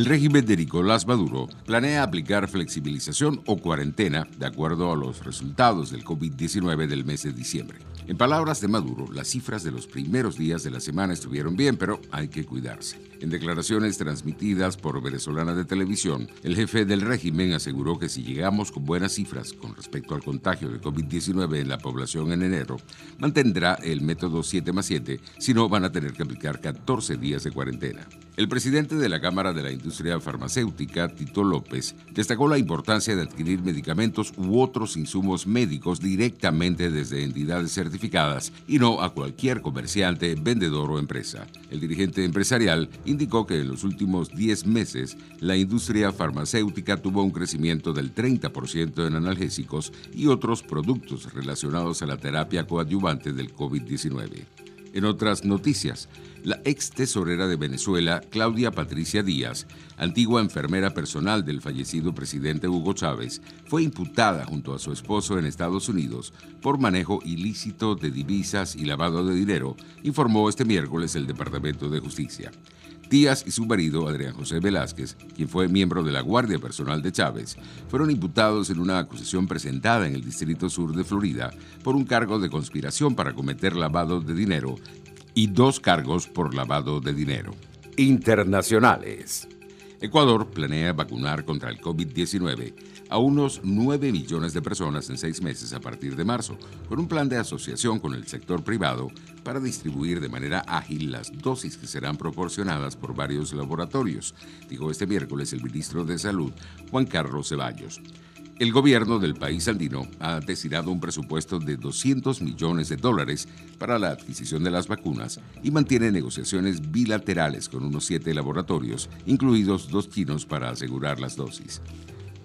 El régimen de Nicolás Maduro planea aplicar flexibilización o cuarentena de acuerdo a los resultados del COVID-19 del mes de diciembre. En palabras de Maduro, las cifras de los primeros días de la semana estuvieron bien, pero hay que cuidarse. En declaraciones transmitidas por Venezolana de Televisión, el jefe del régimen aseguró que si llegamos con buenas cifras con respecto al contagio de COVID-19 en la población en enero, mantendrá el método 7 más 7, si no van a tener que aplicar 14 días de cuarentena. El presidente de la Cámara de la Industria Farmacéutica, Tito López, destacó la importancia de adquirir medicamentos u otros insumos médicos directamente desde entidades certificadas y no a cualquier comerciante, vendedor o empresa. El dirigente empresarial indicó que en los últimos 10 meses la industria farmacéutica tuvo un crecimiento del 30% en analgésicos y otros productos relacionados a la terapia coadyuvante del COVID-19. En otras noticias, la ex tesorera de Venezuela, Claudia Patricia Díaz, antigua enfermera personal del fallecido presidente Hugo Chávez, fue imputada junto a su esposo en Estados Unidos por manejo ilícito de divisas y lavado de dinero, informó este miércoles el Departamento de Justicia. Díaz y su marido, Adrián José Velázquez, quien fue miembro de la Guardia Personal de Chávez, fueron imputados en una acusación presentada en el Distrito Sur de Florida por un cargo de conspiración para cometer lavado de dinero y dos cargos por lavado de dinero. Internacionales. Ecuador planea vacunar contra el COVID-19 a unos 9 millones de personas en seis meses a partir de marzo, con un plan de asociación con el sector privado para distribuir de manera ágil las dosis que serán proporcionadas por varios laboratorios, dijo este miércoles el ministro de Salud, Juan Carlos Ceballos. El gobierno del país andino ha destinado un presupuesto de 200 millones de dólares para la adquisición de las vacunas y mantiene negociaciones bilaterales con unos siete laboratorios, incluidos dos chinos, para asegurar las dosis.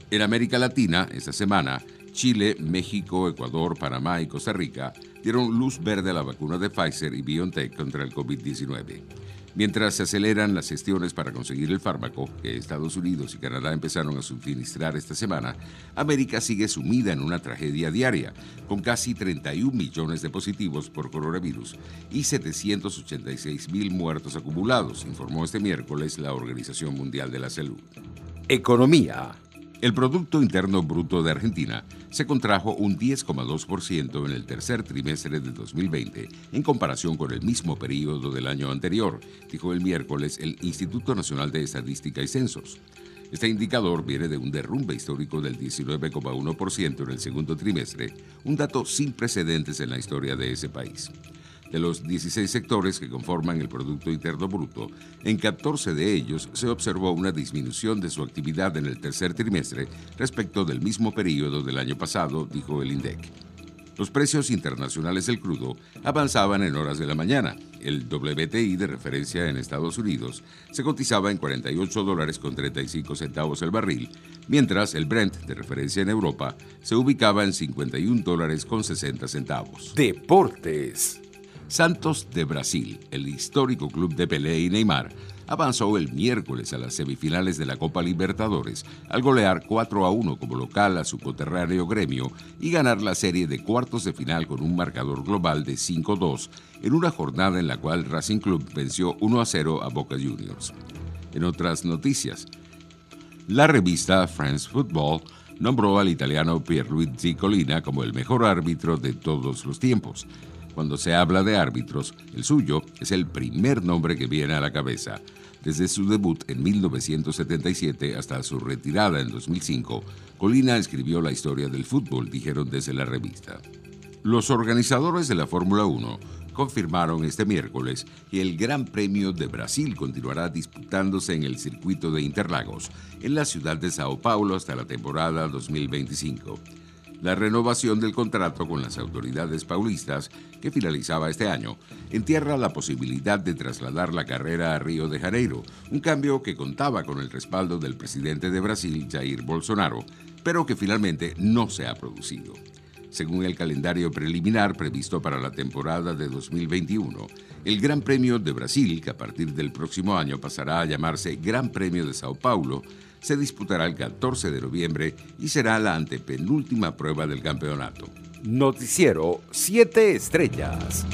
En América Latina, esta semana, Chile, México, Ecuador, Panamá y Costa Rica dieron luz verde a la vacuna de Pfizer y BioNTech contra el COVID-19. Mientras se aceleran las gestiones para conseguir el fármaco, que Estados Unidos y Canadá empezaron a suministrar esta semana, América sigue sumida en una tragedia diaria, con casi 31 millones de positivos por coronavirus y 786 mil muertos acumulados, informó este miércoles la Organización Mundial de la Salud. Economía. El Producto Interno Bruto de Argentina se contrajo un 10,2% en el tercer trimestre de 2020 en comparación con el mismo periodo del año anterior, dijo el miércoles el Instituto Nacional de Estadística y Censos. Este indicador viene de un derrumbe histórico del 19,1% en el segundo trimestre, un dato sin precedentes en la historia de ese país. De los 16 sectores que conforman el Producto Interno Bruto, en 14 de ellos se observó una disminución de su actividad en el tercer trimestre respecto del mismo periodo del año pasado, dijo el INDEC. Los precios internacionales del crudo avanzaban en horas de la mañana. El WTI de referencia en Estados Unidos se cotizaba en 48 dólares con 35 centavos el barril, mientras el Brent de referencia en Europa se ubicaba en 51 dólares con 60 centavos. Deportes. Santos de Brasil, el histórico club de Pelé y Neymar, avanzó el miércoles a las semifinales de la Copa Libertadores al golear 4 a 1 como local a su coterráneo gremio y ganar la serie de cuartos de final con un marcador global de 5-2 en una jornada en la cual Racing Club venció 1 a 0 a Boca Juniors. En otras noticias, la revista France Football nombró al italiano Pierluigi Colina como el mejor árbitro de todos los tiempos. Cuando se habla de árbitros, el suyo es el primer nombre que viene a la cabeza. Desde su debut en 1977 hasta su retirada en 2005, Colina escribió la historia del fútbol, dijeron desde la revista. Los organizadores de la Fórmula 1 confirmaron este miércoles que el Gran Premio de Brasil continuará disputándose en el circuito de Interlagos, en la ciudad de Sao Paulo hasta la temporada 2025. La renovación del contrato con las autoridades paulistas, que finalizaba este año, entierra la posibilidad de trasladar la carrera a Río de Janeiro, un cambio que contaba con el respaldo del presidente de Brasil, Jair Bolsonaro, pero que finalmente no se ha producido. Según el calendario preliminar previsto para la temporada de 2021, el Gran Premio de Brasil, que a partir del próximo año pasará a llamarse Gran Premio de Sao Paulo, se disputará el 14 de noviembre y será la antepenúltima prueba del campeonato. Noticiero 7 Estrellas.